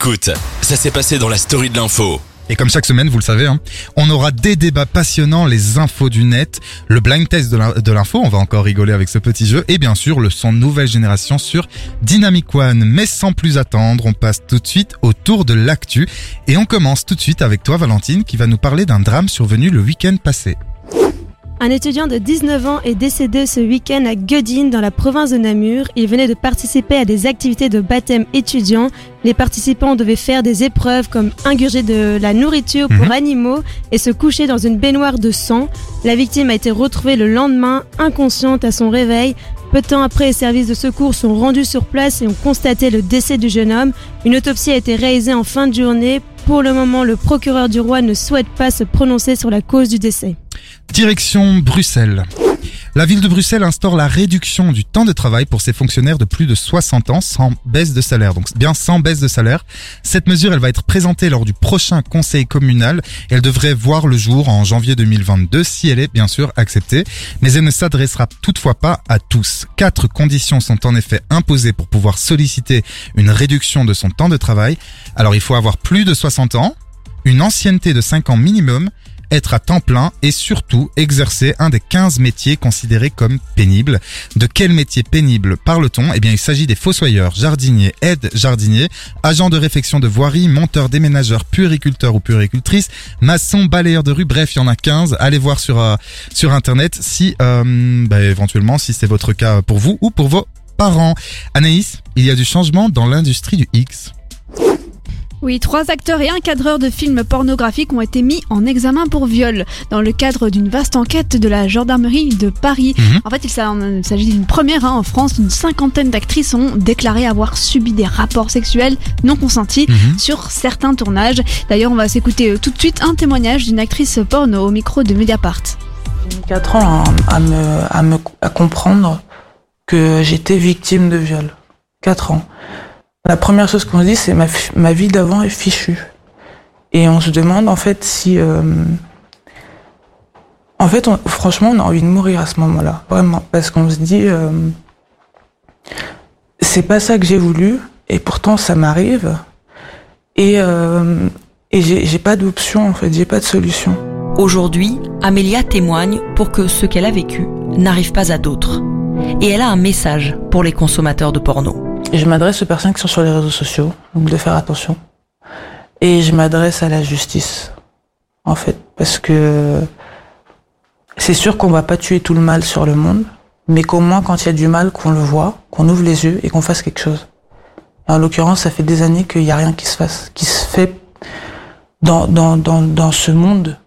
Écoute, ça s'est passé dans la story de l'info. Et comme chaque semaine, vous le savez, hein, on aura des débats passionnants, les infos du net, le blind test de l'in- de l'info, on va encore rigoler avec ce petit jeu, et bien sûr le son nouvelle génération sur Dynamic One. Mais sans plus attendre, on passe tout de suite au tour de l'actu, et on commence tout de suite avec toi Valentine, qui va nous parler d'un drame survenu le week-end passé. Un étudiant de 19 ans est décédé ce week-end à Guedine, dans la province de Namur. Il venait de participer à des activités de baptême étudiant. Les participants devaient faire des épreuves comme ingurger de la nourriture pour Mhm. animaux et se coucher dans une baignoire de sang. La victime a été retrouvée le lendemain, inconsciente à son réveil. Peu de temps après, les services de secours sont rendus sur place et ont constaté le décès du jeune homme. Une autopsie a été réalisée en fin de journée. Pour le moment, le procureur du roi ne souhaite pas se prononcer sur la cause du décès. Direction Bruxelles. La ville de Bruxelles instaure la réduction du temps de travail pour ses fonctionnaires de plus de 60 ans sans baisse de salaire. Donc bien sans baisse de salaire. Cette mesure, elle va être présentée lors du prochain conseil communal. Elle devrait voir le jour en janvier 2022 si elle est bien sûr acceptée. Mais elle ne s'adressera toutefois pas à tous. Quatre conditions sont en effet imposées pour pouvoir solliciter une réduction de son temps de travail. Alors il faut avoir plus de 60 ans, une ancienneté de 5 ans minimum, être à temps plein et surtout exercer un des 15 métiers considérés comme pénibles. De quel métier pénible parle-t-on? Eh bien, il s'agit des fossoyeurs, jardiniers, aides jardiniers, agents de réfection de voirie, monteurs, déménageurs, puériculteurs ou puéricultrices, maçons, balayeurs de rue, bref, il y en a 15. Allez voir sur, euh, sur Internet si, euh, bah, éventuellement, si c'est votre cas pour vous ou pour vos parents. Anaïs, il y a du changement dans l'industrie du X. Oui, trois acteurs et un cadreur de films pornographiques ont été mis en examen pour viol dans le cadre d'une vaste enquête de la gendarmerie de Paris. Mhm. En fait, il s'a- il s'agit d'une première hein, en France. Une cinquantaine d'actrices ont déclaré avoir subi des rapports sexuels non consentis Mhm. sur certains tournages. D'ailleurs, on va s'écouter euh, tout de suite un témoignage d'une actrice porno au micro de Mediapart. J'ai mis 4 ans à, à me, à me à comprendre que j'étais victime de viol. 4 ans. La première chose qu'on se dit, c'est ma, ma vie d'avant est fichue. Et on se demande en fait si... euh, en fait, franchement, on a envie de mourir à ce moment-là. Vraiment. Parce qu'on se dit... euh, c'est pas ça que j'ai voulu. Et pourtant, ça m'arrive. Et, euh, et j'ai j'ai pas d'option en fait. J'ai pas de solution. Aujourd'hui, Amélia témoigne pour que ce qu'elle a vécu n'arrive pas à d'autres. Et elle a un message pour les consommateurs de porno. Je m'adresse aux personnes qui sont sur les réseaux sociaux, donc de faire attention. Et je m'adresse à la justice, en fait, parce que c'est sûr qu'on va pas tuer tout le mal sur le monde, mais qu'au moins quand il y a du mal, qu'on le voit, qu'on ouvre les yeux et qu'on fasse quelque chose. En l'occurrence, ça fait des années qu'il n'y a rien qui se fasse, qui se fait dans, dans, dans, dans ce monde